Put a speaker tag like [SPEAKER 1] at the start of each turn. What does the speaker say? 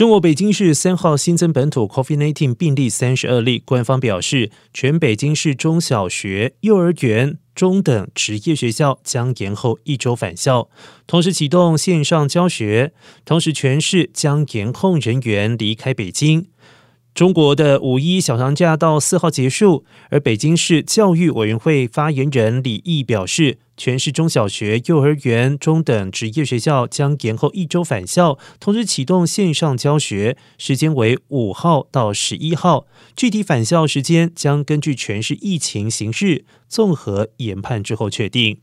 [SPEAKER 1] 中国北京市三号新增本土 COVID-19 病例三十二例，官方表示，全北京市中小学、幼儿园、中等职业学校将延后一周返校，同时启动线上教学，同时全市将严控人员离开北京。中国的五一小长假到四号结束，而北京市教育委员会发言人李毅表示，全市中小学、幼儿园、中等职业学校将延后一周返校，同时启动线上教学，时间为五号到十一号，具体返校时间将根据全市疫情形势综合研判之后确定。